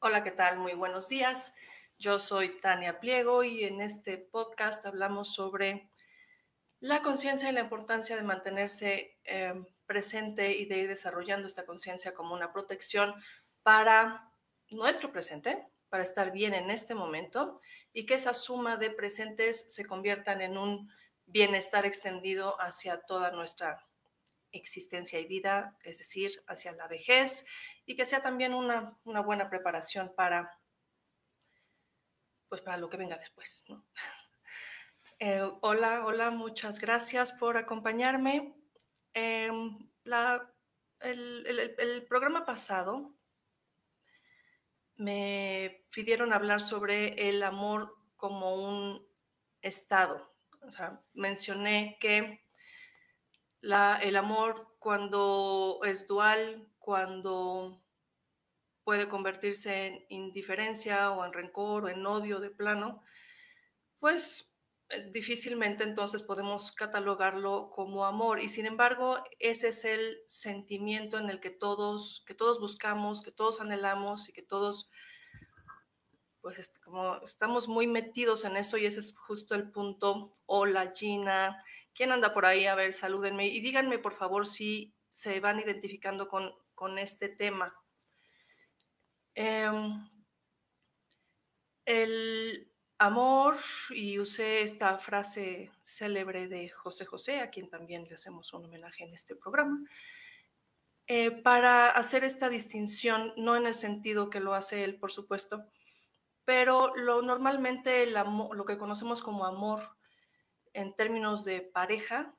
Hola, ¿qué tal? Muy buenos días. Yo soy Tania Pliego y en este podcast hablamos sobre la conciencia y la importancia de mantenerse eh, presente y de ir desarrollando esta conciencia como una protección para nuestro presente, para estar bien en este momento y que esa suma de presentes se conviertan en un bienestar extendido hacia toda nuestra existencia y vida, es decir, hacia la vejez y que sea también una, buena preparación para, pues para lo que venga después. Eh, hola, hola, muchas gracias por acompañarme. Em, el, programa pasado me pidieron hablar sobre el amor como un estado. O sea, mencioné que el amor cuando es dual, cuando puede convertirse en indiferencia o en rencor o en odio de plano, pues eh, difícilmente entonces podemos catalogarlo como amor. Y sin embargo ese es el sentimiento en el que todos que todos buscamos que todos anhelamos y que todos pues como estamos muy metidos en eso y ese es justo el punto hola Gina quién anda por ahí a ver salúdenme y díganme por favor si se van identificando con, con este tema. Em, el amor, y usé esta frase célebre de José José, a quien también le hacemos un homenaje en este programa, eh, para hacer esta distinción, no en el sentido que lo hace él, por supuesto, pero lo normalmente el lo que conocemos como amor en términos de pareja,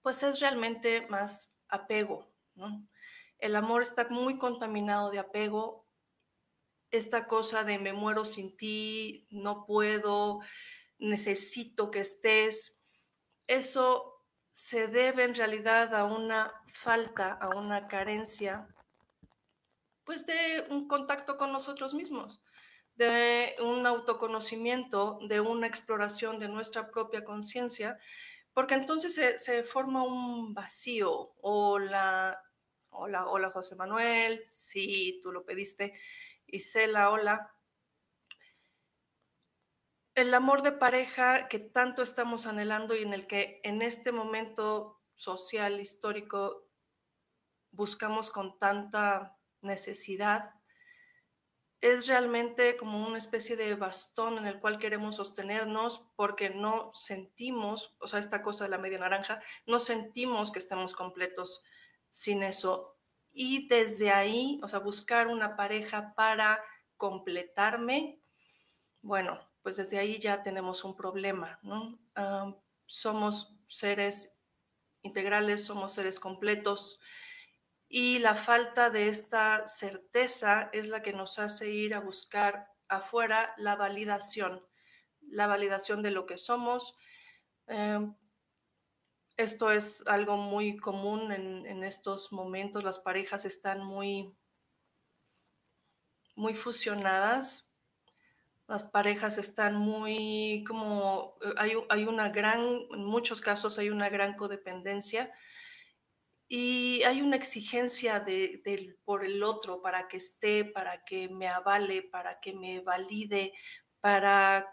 pues es realmente más apego, El amor está muy contaminado de apego. Esta cosa de me muero sin ti, no puedo, necesito que estés, eso se debe en realidad a una falta, a una carencia, pues de un contacto con nosotros mismos, de un autoconocimiento, de una exploración de nuestra propia conciencia, porque entonces se, forma un vacío. Hola, hola, hola José Manuel, sí, tú lo pediste la hola. El amor de pareja que tanto estamos anhelando y en el que en este momento social, histórico, buscamos con tanta necesidad, es realmente como una especie de bastón en el cual queremos sostenernos porque no sentimos, o sea, esta cosa de la media naranja, no sentimos que estemos completos sin eso y desde ahí, o sea, buscar una pareja para completarme, bueno, pues desde ahí ya tenemos un problema, ¿no? somos seres integrales, somos seres completos y la falta de esta certeza es la que nos hace ir a buscar afuera la validación, la validación de lo que somos, em, esto es algo muy común en, estos momentos. Las parejas están muy, muy fusionadas. Las parejas están muy como, eh, hay, hay una gran, en muchos casos hay una gran codependencia y hay una exigencia de, por el otro para que esté, para que me avale, para que me valide, para,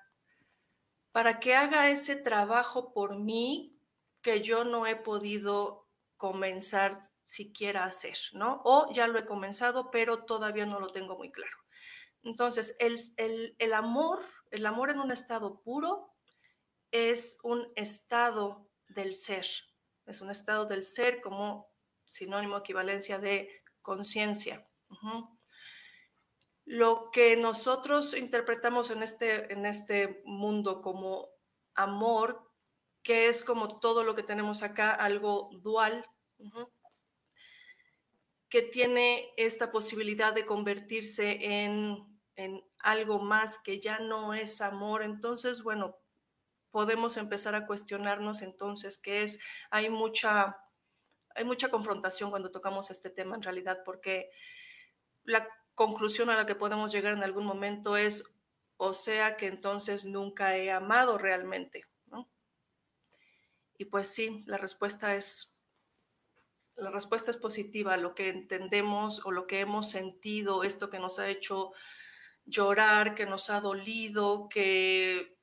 para que haga ese trabajo por mí que yo no he podido comenzar siquiera a hacer, ¿no? O ya lo he comenzado, pero todavía no lo tengo muy claro. Entonces, el, el, el amor, el amor en un estado puro es un estado del ser, es un estado del ser como sinónimo equivalencia de conciencia. Lo que nosotros interpretamos en este, en este mundo como amor, que es como todo lo que tenemos acá, algo dual, que tiene esta posibilidad de convertirse en, en algo más que ya no es amor, entonces, bueno, podemos empezar a cuestionarnos entonces qué es, hay mucha hay mucha confrontación cuando tocamos este tema en realidad, porque la conclusión a la que podemos llegar en algún momento es, o sea que entonces nunca he amado realmente. Y pues sí, la respuesta es, la respuesta es positiva, lo que entendemos o lo que hemos sentido, esto que nos ha hecho llorar, que nos ha dolido, que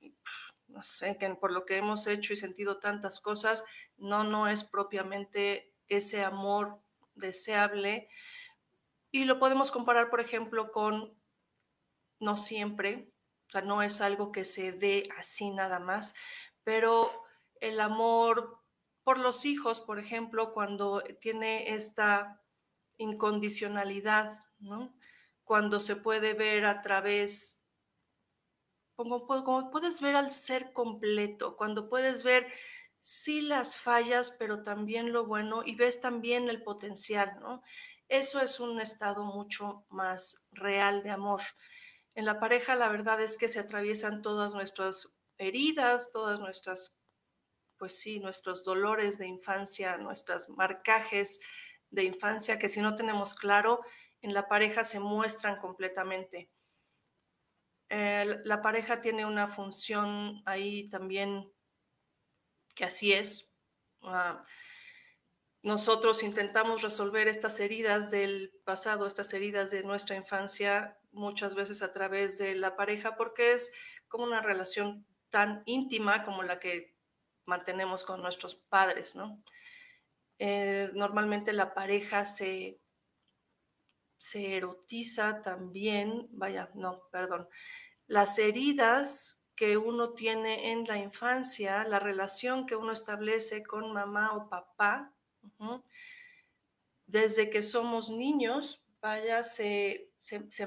no sé, que por lo que hemos hecho y sentido tantas cosas, no, no es propiamente ese amor deseable. Y lo podemos comparar, por ejemplo, con no siempre, o sea, no es algo que se dé así nada más, pero el amor por los hijos, por ejemplo, cuando tiene esta incondicionalidad, ¿no? Cuando se puede ver a través, como, como puedes ver al ser completo, cuando puedes ver sí las fallas, pero también lo bueno y ves también el potencial, ¿no? Eso es un estado mucho más real de amor. En la pareja la verdad es que se atraviesan todas nuestras heridas, todas nuestras, pues sí, nuestros dolores de infancia, nuestros marcajes de infancia que si no tenemos claro, en la pareja se muestran completamente. la pareja tiene una función ahí también que así es. Ah, nosotros intentamos resolver estas heridas del pasado, estas heridas de nuestra infancia, muchas veces a través de la pareja, porque es como una relación tan íntima como la que mantenemos con nuestros padres, ¿no? Eh, normalmente la pareja se, se erotiza también, vaya, no, perdón, las heridas que uno tiene en la infancia, la relación que uno establece con mamá o papá, desde que somos niños, vaya, se,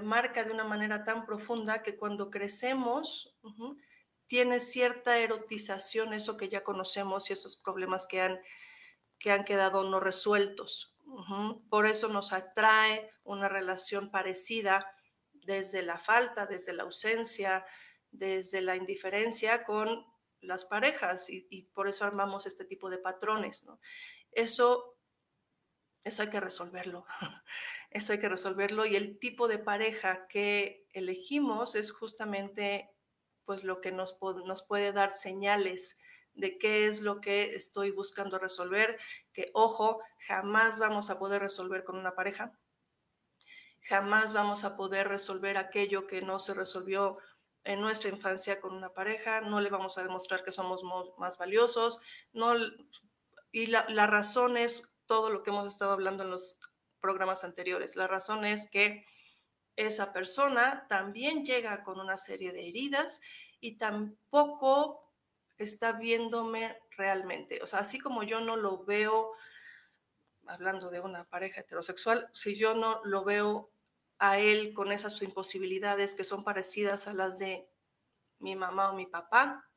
marca de una manera tan profunda que cuando crecemos, tiene cierta erotización, eso que ya conocemos y esos problemas que han, que han quedado no resueltos. Por eso nos atrae una relación parecida desde la falta, desde la ausencia, desde la indiferencia con las parejas y, por eso armamos este tipo de patrones. Eso, eso hay que resolverlo. Eso hay que resolverlo y el tipo de pareja que elegimos es justamente pues lo que nos, nos puede dar señales de qué es lo que estoy buscando resolver, que ojo, jamás vamos a poder resolver con una pareja, jamás vamos a poder resolver aquello que no se resolvió en nuestra infancia con una pareja, no le vamos a demostrar que somos más valiosos, no, y la, la razón es todo lo que hemos estado hablando en los programas anteriores. La razón es que esa persona también llega con una serie de heridas y tampoco está viéndome realmente. O sea, así como yo no lo veo, hablando de una pareja heterosexual, si yo no lo veo a él con esas imposibilidades que son parecidas a las de mi mamá o mi papá.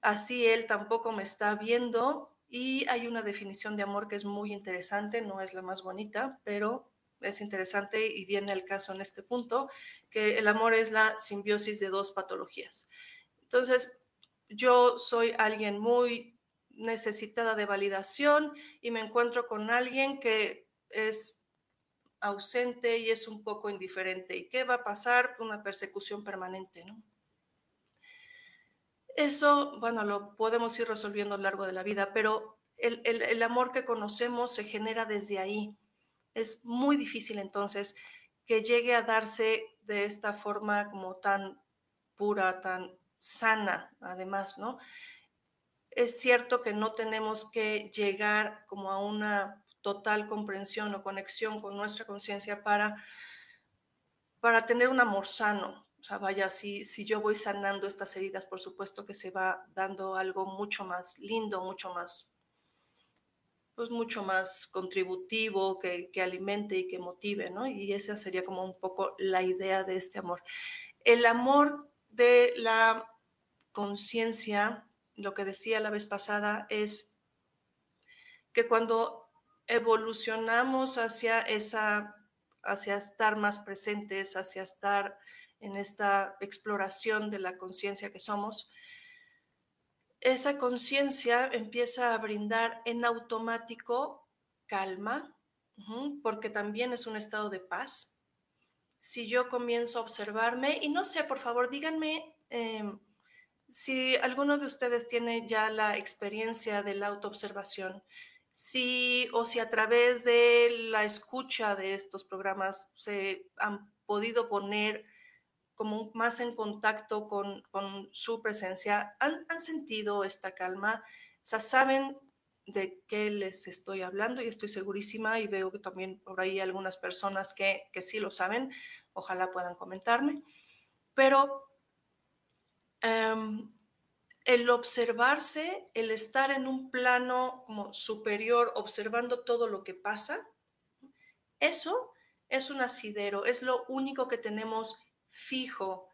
Así él tampoco me está viendo y hay una definición de amor que es muy interesante, no es la más bonita, pero es interesante y viene el caso en este punto, que el amor es la simbiosis de dos patologías. Entonces, yo soy alguien muy necesitada de validación y me encuentro con alguien que es ausente y es un poco indiferente. ¿Y qué va a pasar? Una persecución permanente, ¿no? Eso, bueno, lo podemos ir resolviendo a lo largo de la vida, pero el, el amor que conocemos se genera desde ahí. Es muy difícil entonces que llegue a darse de esta forma como tan pura, tan sana, además, ¿no? Es cierto que no tenemos que llegar como a una total comprensión o conexión con nuestra conciencia para, para tener un amor sano. O sea, vaya, si, si yo voy sanando estas heridas, por supuesto que se va dando algo mucho más lindo, mucho más, pues mucho más contributivo, que, que alimente y que motive, ¿no? Y esa sería como un poco la idea de este amor. El amor de la conciencia, lo que decía la vez pasada, es que cuando evolucionamos hacia esa, hacia estar más presentes, hacia estar en esta exploración de la conciencia que somos, esa conciencia empieza a brindar en automático calma, porque también es un estado de paz. Si yo comienzo a observarme, y no sé, por favor, díganme em, si alguno de ustedes tiene ya la experiencia de la autoobservación, si o si a través de la escucha de estos programas se han podido poner como más en contacto con, su presencia, ¿Han, sentido esta calma, o sea, saben de qué les estoy hablando y estoy segurísima y veo que también por ahí algunas personas que, que sí lo saben, ojalá puedan comentarme, pero em, el observarse, el estar en un plano como superior, observando todo lo que pasa, eso es un asidero, es lo único que tenemos fijo,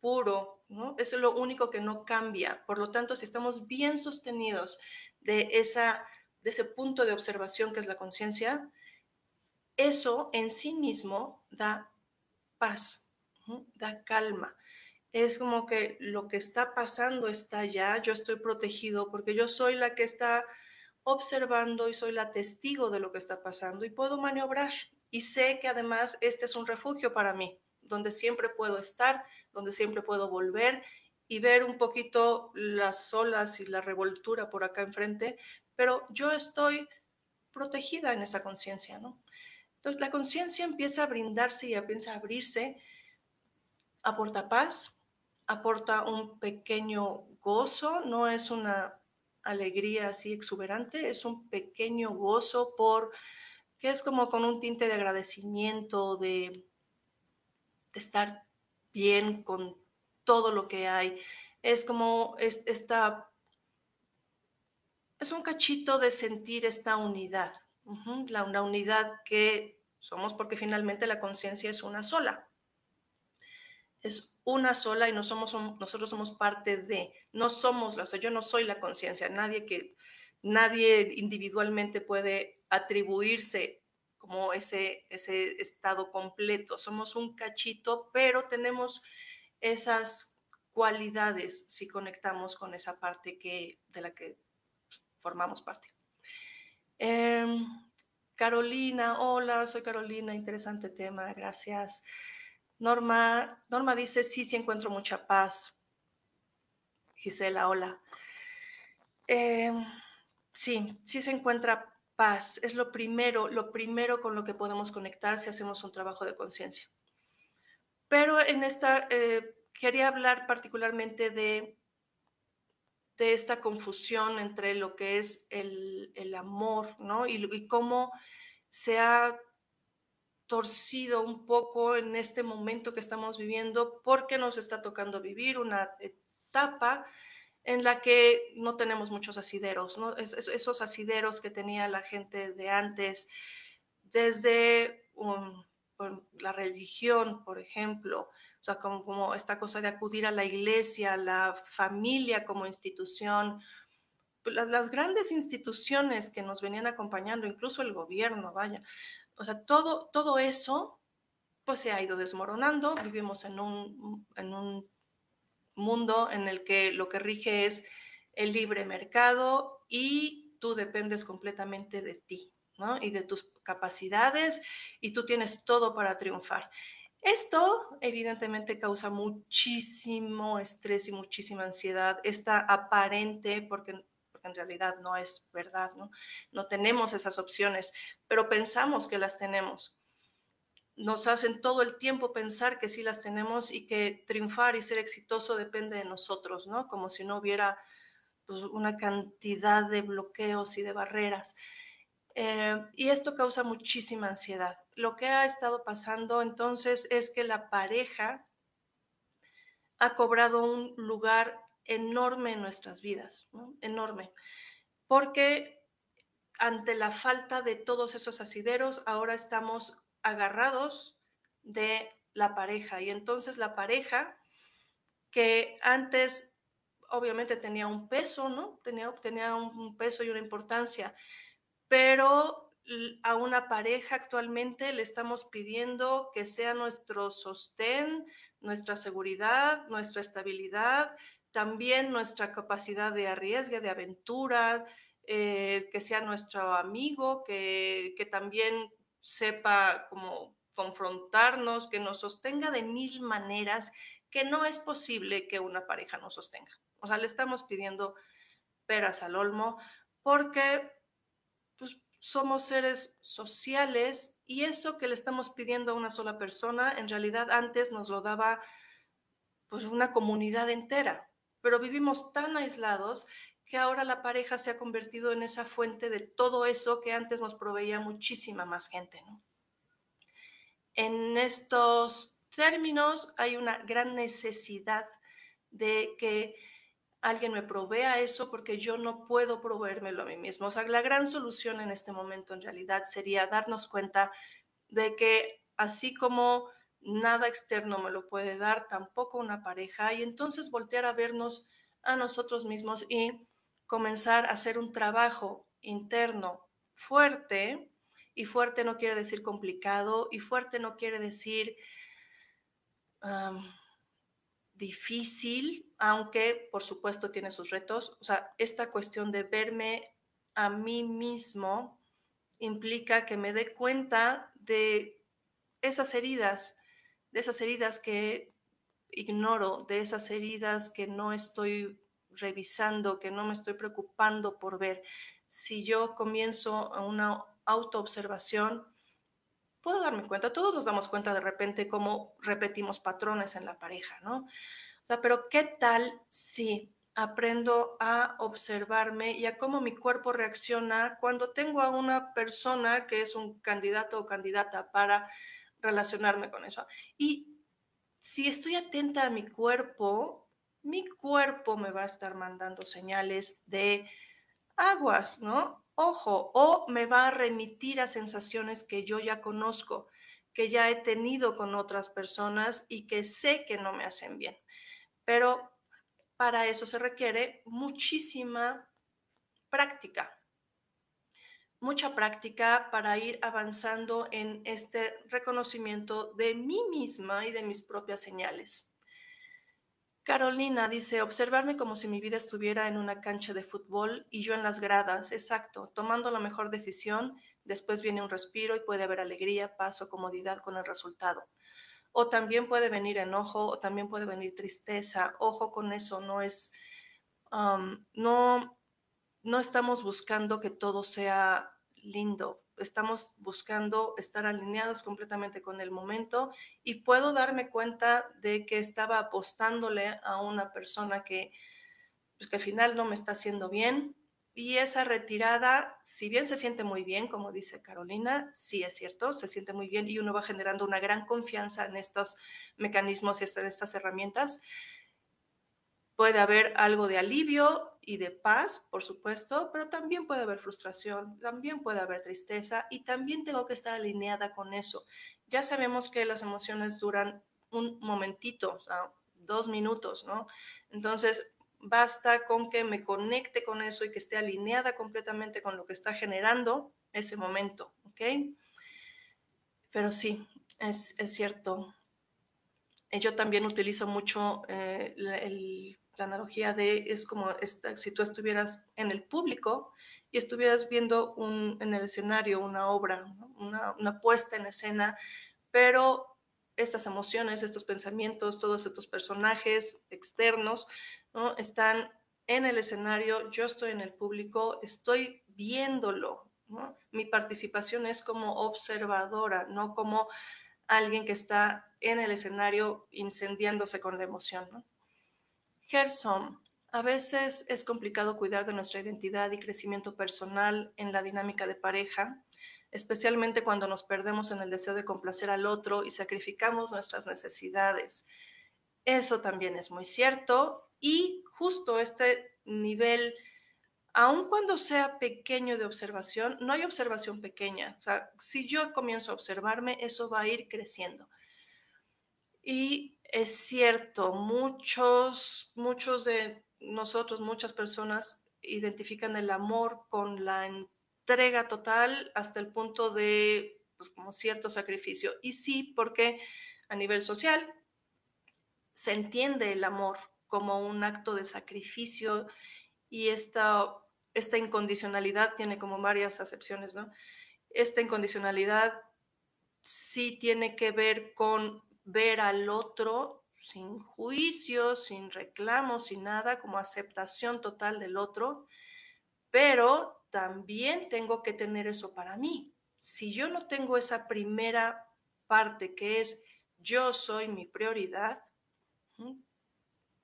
puro, ¿no? Es lo único que no cambia. Por lo tanto, si estamos bien sostenidos de, esa, de ese punto de observación que es la conciencia, eso en sí mismo da paz, da calma es como que lo que está pasando está ya, yo estoy protegido porque yo soy la que está observando y soy la testigo de lo que está pasando y puedo maniobrar. Y sé que además este es un refugio para mí, donde siempre puedo estar, donde siempre puedo volver y ver un poquito las olas y la revoltura por acá enfrente, pero yo estoy protegida en esa conciencia, ¿no? Entonces la conciencia empieza a brindarse y empieza a abrirse, aporta paz, aporta un pequeño gozo, no es una alegría así exuberante, es un pequeño gozo por que es como con un tinte de agradecimiento, de, estar bien con todo lo que hay. Es como es, esta, es un cachito de sentir esta unidad, la, una unidad que somos porque finalmente la conciencia es una sola es una sola y nosotros somos parte de, no somos, o sea, yo no soy la conciencia, nadie que, nadie individualmente puede atribuirse como ese, ese estado completo, somos un cachito, pero tenemos esas cualidades si conectamos con esa parte que, de la que formamos parte. Em, Carolina, hola, soy Carolina, interesante tema, gracias. Norma, Norma dice, sí, sí encuentro mucha paz. Gisela, hola. Em, sí, sí se encuentra paz. Es lo primero, lo primero con lo que podemos conectar si hacemos un trabajo de conciencia. Pero en esta, eh, quería hablar particularmente de, de esta confusión entre lo que es el, amor, ¿no? Y, y cómo se ha torcido un poco en este momento que estamos viviendo porque nos está tocando vivir una etapa en la que no tenemos muchos asideros, esos asideros que tenía la gente de antes, desde la religión, por ejemplo, o sea, como, como, esta cosa de acudir a la iglesia, la familia como institución, las, las grandes instituciones que nos venían acompañando, incluso el gobierno, vaya, o sea, todo, todo eso pues se ha ido desmoronando. Vivimos en un, en un mundo en el que lo que rige es el libre mercado y tú dependes completamente de ti, ¿no? Y de tus capacidades y tú tienes todo para triunfar. Esto evidentemente causa muchísimo estrés y muchísima ansiedad, esta aparente, porque, porque en realidad no es verdad, ¿no? No tenemos esas opciones, pero pensamos que las tenemos. Nos hacen todo el tiempo pensar que sí las tenemos y que triunfar y ser exitoso depende de nosotros, ¿no? Como si no hubiera pues, una cantidad de bloqueos y de barreras. Eh, y esto causa muchísima ansiedad. Lo que ha estado pasando entonces es que la pareja ha cobrado un lugar enorme en nuestras vidas, enorme, porque ante la falta de todos esos asideros, ahora estamos agarrados de la pareja. Y entonces la pareja que antes obviamente tenía un peso, ¿no? Tenía, tenía un peso y una importancia pero a una pareja actualmente le estamos pidiendo que sea nuestro sostén, nuestra seguridad, nuestra estabilidad, también nuestra capacidad de arriesgue, de aventura, eh, que sea nuestro amigo, que, que también sepa cómo confrontarnos, que nos sostenga de mil maneras que no es posible que una pareja nos sostenga. O sea, le estamos pidiendo peras al olmo porque somos seres sociales y eso que le estamos pidiendo a una sola persona, en realidad antes nos lo daba pues una comunidad entera, pero vivimos tan aislados que ahora la pareja se ha convertido en esa fuente de todo eso que antes nos proveía muchísima más gente, En estos términos hay una gran necesidad de que alguien me provea eso porque yo no puedo proveérmelo a mí mismo. O sea, la gran solución en este momento en realidad sería darnos cuenta de que así como nada externo me lo puede dar, tampoco una pareja, y entonces voltear a vernos a nosotros mismos y comenzar a hacer un trabajo interno fuerte, y fuerte no quiere decir complicado, y fuerte no quiere decir difícil, aunque por supuesto tiene sus retos. O sea, esta cuestión de verme a mí mismo implica que me dé cuenta de esas heridas, de esas heridas que ignoro, de esas heridas que no estoy revisando, que no me estoy preocupando por ver. Si yo comienzo una autoobservación, puedo darme cuenta, todos nos damos cuenta de repente cómo repetimos patrones en la pareja, ¿no? O sea, pero ¿qué tal si aprendo a observarme y a cómo mi cuerpo reacciona cuando tengo a una persona que es un candidato o candidata para relacionarme con eso? Y si estoy atenta a mi cuerpo, mi cuerpo me va a estar mandando señales de aguas, ¿no? ojo, o me va a remitir a sensaciones que yo ya conozco, que ya he tenido con otras personas y que sé que no me hacen bien. Pero para eso se requiere muchísima práctica, mucha práctica para ir avanzando en este reconocimiento de mí misma y de mis propias señales. Carolina dice, observarme como si mi vida estuviera en una cancha de fútbol y yo en las gradas, exacto, tomando la mejor decisión, después viene un respiro y puede haber alegría, paz o comodidad con el resultado. O también puede venir enojo, o también puede venir tristeza. Ojo con eso, no es, no, no estamos buscando que todo sea lindo, estamos buscando estar alineados completamente con el momento y puedo darme cuenta de que estaba apostándole a una persona que, pues, que al final no me está haciendo bien. Y esa retirada, si bien se siente muy bien, como dice Carolina, sí es cierto, se siente muy bien y uno va generando una gran confianza en estos mecanismos y en estas herramientas, Puede haber algo de alivio y de paz, por supuesto, pero también puede haber frustración, también puede haber tristeza y también tengo que estar alineada con eso. Ya sabemos que las emociones duran un momentito, o sea, dos minutos, ¿no? Entonces, basta con que me conecte con eso y que esté alineada completamente con lo que está generando ese momento, ¿ok? Pero sí, es, cierto. Yo también utilizo mucho eh, la analogía de es como si tú estuvieras en el público y estuvieras viendo en el escenario una obra, una, puesta en escena, pero estas emociones, estos pensamientos, todos estos personajes externos, ¿no? Están en el escenario, yo estoy en el público, estoy viéndolo, Mi participación es como observadora, no como alguien que está en el escenario incendiándose con la emoción, ¿no? Gerson, a veces es complicado cuidar de nuestra identidad y crecimiento personal en la dinámica de pareja, especialmente cuando nos perdemos en el deseo de complacer al otro y sacrificamos nuestras necesidades. Eso también es muy cierto y justo este nivel, aun cuando sea pequeño de observación, no hay observación pequeña. Si yo comienzo a observarme, eso va a ir creciendo. Y es cierto, muchos, muchos de nosotros, muchas personas identifican el amor con la entrega total hasta el punto de pues, como cierto sacrificio. Y sí, porque a nivel social se entiende el amor como un acto de sacrificio y esta, esta incondicionalidad tiene como varias acepciones, ¿no? Esta incondicionalidad sí tiene que ver con ver al otro sin juicio, sin reclamo, sin nada, como aceptación total del otro, pero también tengo que tener eso para mí. Si yo no tengo esa primera parte que es yo soy mi prioridad,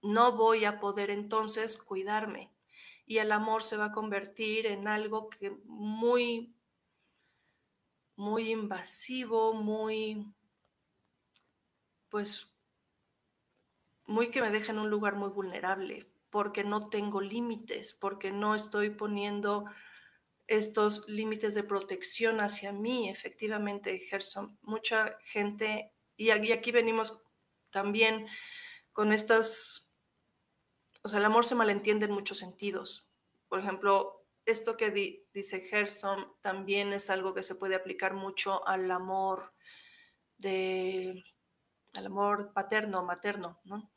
no voy a poder entonces cuidarme y el amor se va a convertir en algo que muy muy invasivo, muy pues muy que me deja en un lugar muy vulnerable, porque no tengo límites, porque no estoy poniendo estos límites de protección hacia mí, efectivamente, Gerson. Mucha gente, y aquí venimos también con estas, o sea, el amor se malentiende en muchos sentidos. Por ejemplo, esto que dice Gerson también es algo que se puede aplicar mucho al amor de, al amor paterno, materno, ¿no?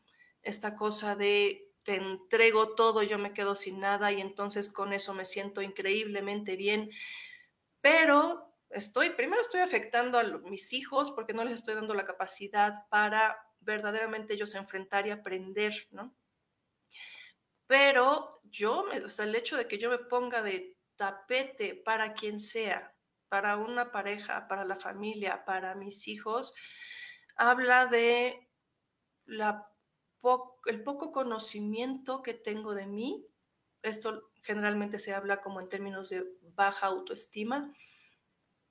esta cosa de te entrego todo, yo me quedo sin nada y entonces con eso me siento increíblemente bien, pero estoy, primero estoy afectando a mis hijos porque no les estoy dando la capacidad para verdaderamente ellos enfrentar y aprender, ¿no? Pero yo, o sea, el hecho de que yo me ponga de tapete para quien sea, para una pareja, para la familia, para mis hijos, habla de el poco conocimiento que tengo de mí. Esto generalmente se habla como en términos de baja autoestima.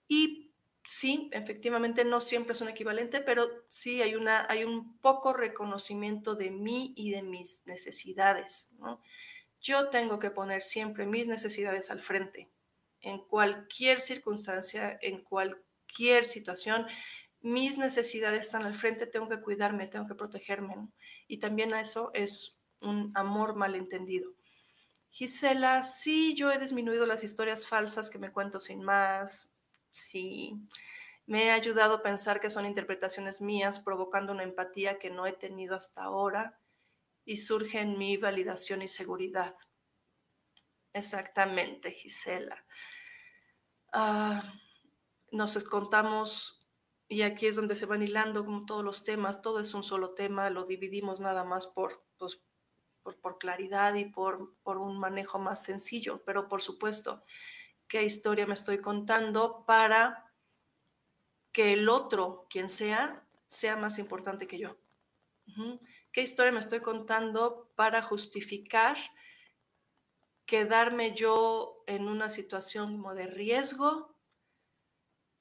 Y sí, efectivamente no siempre es un equivalente, pero sí hay, una, hay un poco reconocimiento de mí y de mis necesidades. Yo tengo que poner siempre mis necesidades al frente, en cualquier circunstancia, en cualquier situación mis necesidades están al frente, tengo que cuidarme, tengo que protegerme. Y también a eso es un amor malentendido. Gisela, sí, yo he disminuido las historias falsas que me cuento sin más. Sí, me he ayudado a pensar que son interpretaciones mías, provocando una empatía que no he tenido hasta ahora y surge en mí validación y seguridad. Exactamente, Gisela. Ah, nos contamos y aquí es donde se van hilando como todos los temas, todo es un solo tema, lo dividimos nada más por, pues, por, claridad y por, por un manejo más sencillo, pero por supuesto, ¿qué historia me estoy contando para que el otro, quien sea, sea más importante que yo? ¿Qué historia me estoy contando para justificar quedarme yo en una situación como de riesgo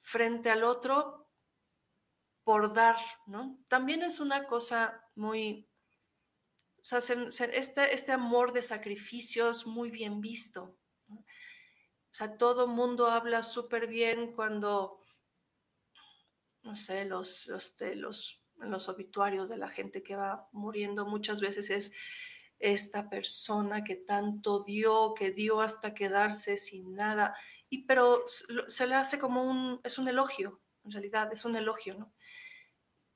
frente al otro por dar, ¿no? También es una cosa muy, o sea, este, este amor de sacrificios muy bien visto. O sea, todo mundo habla súper bien cuando, no sé, los, los, los, los obituarios de la gente que va muriendo muchas veces es esta persona que tanto dio, que dio hasta quedarse sin nada, y pero se le hace como un, es un elogio, en realidad es un elogio, ¿no?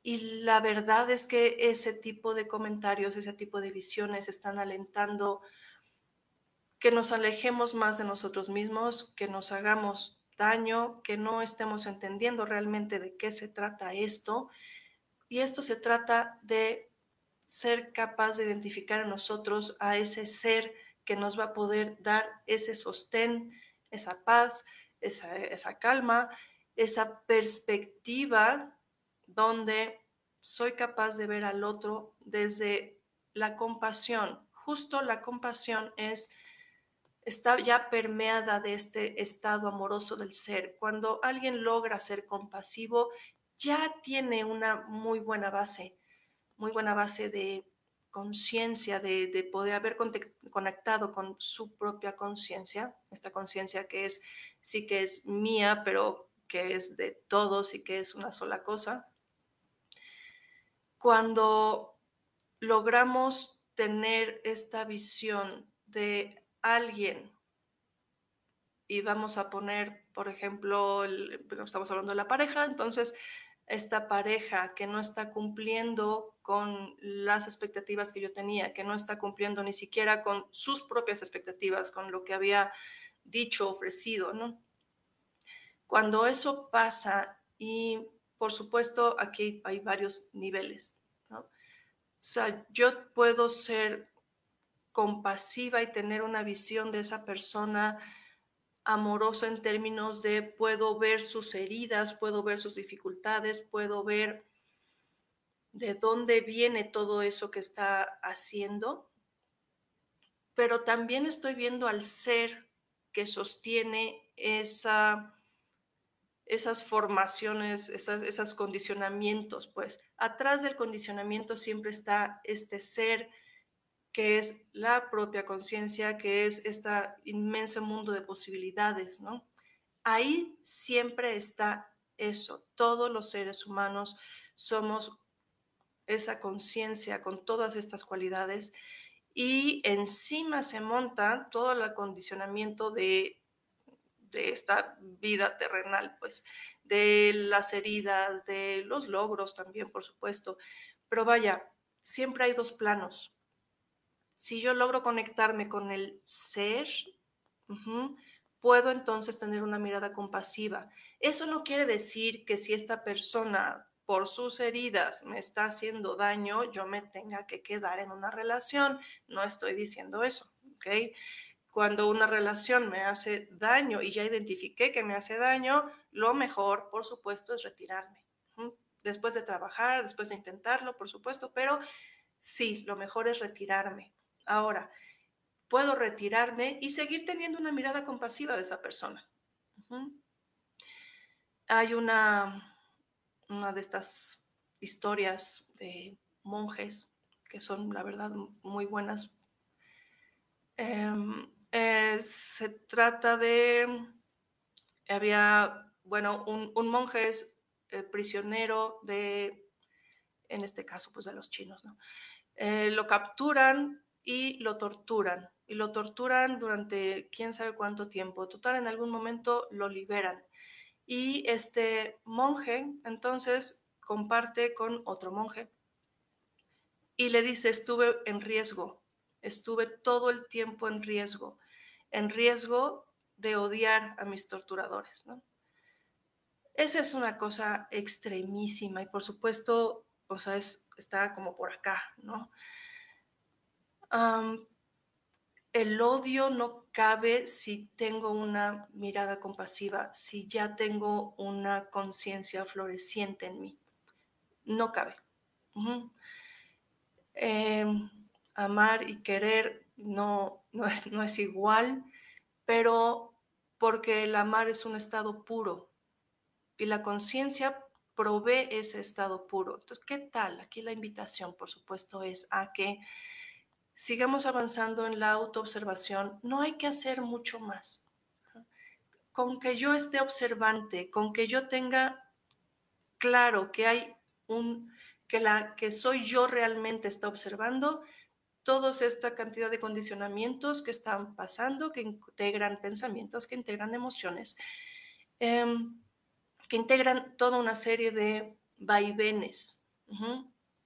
Y la verdad es que ese tipo de comentarios, ese tipo de visiones están alentando que nos alejemos más de nosotros mismos, que nos hagamos daño, que no estemos entendiendo realmente de qué se trata esto. Y esto se trata de ser capaz de identificar en nosotros a ese ser que nos va a poder dar ese sostén, esa paz, esa, esa calma, esa perspectiva donde soy capaz de ver al otro desde la compasión. Justo la compasión es está ya permeada de este estado amoroso del ser. Cuando alguien logra ser compasivo, ya tiene una muy buena base, muy buena base de conciencia, de, poder haber conectado con su propia conciencia, esta conciencia que es, sí que es mía, pero que es de todos y que es una sola cosa. Cuando logramos tener esta visión de alguien y vamos a poner, por ejemplo, estamos hablando de la pareja, entonces esta pareja que no está cumpliendo con las expectativas que yo tenía, que no está cumpliendo ni siquiera con sus propias expectativas, con lo que había dicho, ofrecido, ¿no? Cuando eso pasa, y por supuesto aquí hay varios niveles. O sea, yo puedo ser compasiva y tener una visión de esa persona amorosa en términos de puedo ver sus heridas, puedo ver sus dificultades, puedo ver de dónde viene todo eso que está haciendo, pero también estoy viendo al ser que sostiene esa, esas formaciones, esas, esos condicionamientos, pues atrás del condicionamiento siempre está este ser que es la propia conciencia, que es este inmenso mundo de posibilidades, ¿no? Ahí siempre está eso. Todos los seres humanos somos esa conciencia con todas estas cualidades y encima se monta todo el acondicionamiento de, de esta vida terrenal, pues, de las heridas, de los logros también, por supuesto. Pero vaya, siempre hay dos planos si yo logro conectarme con el ser, puedo entonces tener una mirada compasiva. Eso no quiere decir que si esta persona por sus heridas me está haciendo daño, yo me tenga que quedar en una relación. No estoy diciendo eso, ¿ok? Cuando una relación me hace daño y ya identifiqué que me hace daño, lo mejor, por supuesto, es retirarme. Después de trabajar, después de intentarlo, por supuesto, pero sí, lo mejor es retirarme. Ahora, puedo retirarme y seguir teniendo una mirada compasiva de esa persona. Hay una, una de estas historias de monjes que son, la verdad, muy buenas. Em, eh, se trata de, había, bueno, un, monje es eh, prisionero de, en este caso, pues de los chinos, ¿no? Eh, lo capturan y lo torturan. Y lo torturan durante quién sabe cuánto tiempo. Total, en algún momento lo liberan. Y este monje entonces comparte con otro monje y le dice, estuve en riesgo, estuve todo el tiempo en riesgo, en riesgo de odiar a mis torturadores. Esa es una cosa extremísima y por supuesto, o sea, está como por acá, ¿no? el odio no cabe si tengo una mirada compasiva, si ya tengo una conciencia floreciente en mí. No cabe. Amar y querer no, no, es, no es igual, pero porque el amar es un estado puro y la conciencia provee ese estado puro. Entonces, ¿qué tal? Aquí la invitación, por supuesto, es a que sigamos avanzando en la autoobservación, no hay que hacer mucho más. Con que yo esté observante, con que yo tenga claro que hay un que la que soy yo realmente está observando toda esta cantidad de condicionamientos que están pasando, que integran pensamientos, que integran emociones, em, que integran toda una serie de vaivenes.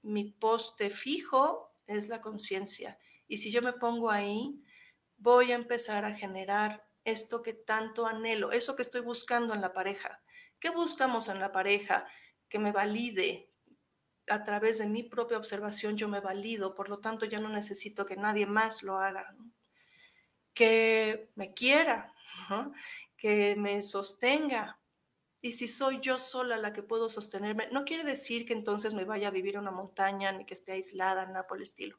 Mi poste fijo es la conciencia. Y si yo me pongo ahí, voy a empezar a generar esto que tanto anhelo, eso que estoy buscando en la pareja. ¿Qué buscamos en la pareja? Que me valide. A través de mi propia observación yo me valido, por lo tanto ya no necesito que nadie más lo haga. Que me quiera, que me sostenga. Y si soy yo sola la que puedo sostenerme, no quiere decir que entonces me vaya a vivir en una montaña ni que esté aislada, nada por el estilo.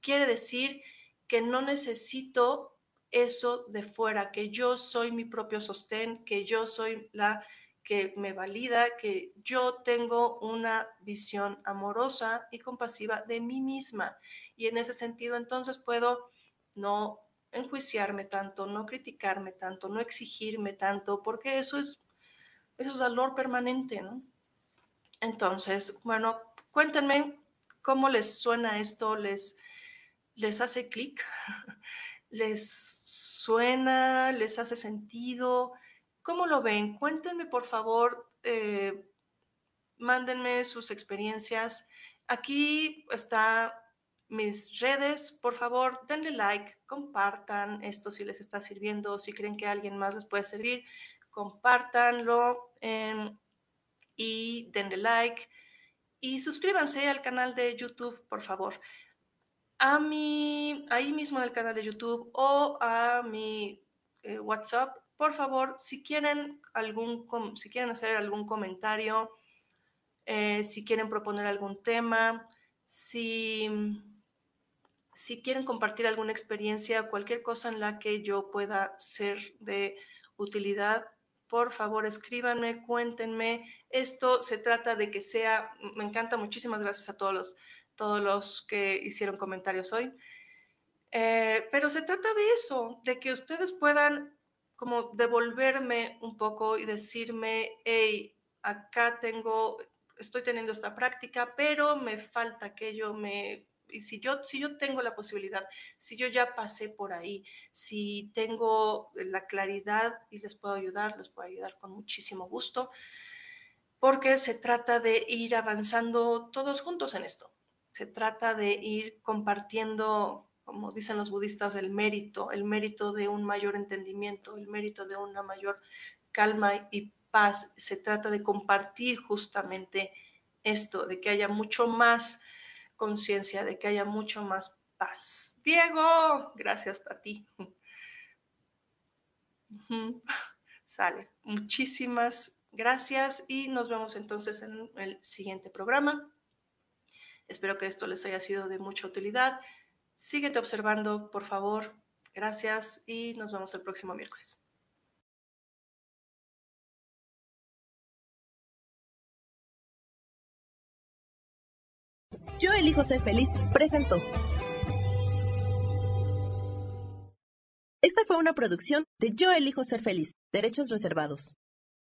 Quiere decir que no necesito eso de fuera, que yo soy mi propio sostén, que yo soy la que me valida, que yo tengo una visión amorosa y compasiva de mí misma. Y en ese sentido, entonces puedo no enjuiciarme tanto, no criticarme tanto, no exigirme tanto, porque eso es, eso es valor permanente, ¿no? Entonces, bueno, cuéntenme cómo les suena esto, les, les hace clic, les suena, les hace sentido, ¿Cómo lo ven? Cuéntenme, por favor, eh, mándenme sus experiencias. Aquí está mis redes. Por favor, denle like, compartan esto si les está sirviendo, si creen que alguien más les puede servir, compártanlo em, y denle like. Y suscríbanse al canal de YouTube, por favor. A mi, ahí mismo en el canal de YouTube o a mi eh, WhatsApp por favor, si quieren, algún, si quieren hacer algún comentario, eh, si quieren proponer algún tema, si, si quieren compartir alguna experiencia, cualquier cosa en la que yo pueda ser de utilidad, por favor escríbanme, cuéntenme. Esto se trata de que sea, me encanta, muchísimas gracias a todos los, todos los que hicieron comentarios hoy. Eh, pero se trata de eso, de que ustedes puedan como devolverme un poco y decirme, hey, acá tengo, estoy teniendo esta práctica, pero me falta aquello, me, y si yo, si yo tengo la posibilidad, si yo ya pasé por ahí, si tengo la claridad y les puedo ayudar, les puedo ayudar con muchísimo gusto, porque se trata de ir avanzando todos juntos en esto. Se trata de ir compartiendo como dicen los budistas, el mérito, el mérito de un mayor entendimiento, el mérito de una mayor calma y paz. Se trata de compartir justamente esto, de que haya mucho más conciencia, de que haya mucho más paz. Diego, gracias a ti. Sale. Muchísimas gracias y nos vemos entonces en el siguiente programa. Espero que esto les haya sido de mucha utilidad. Síguete observando, por favor. Gracias y nos vemos el próximo miércoles. Yo elijo ser feliz, presento. Esta fue una producción de Yo elijo ser feliz, derechos reservados.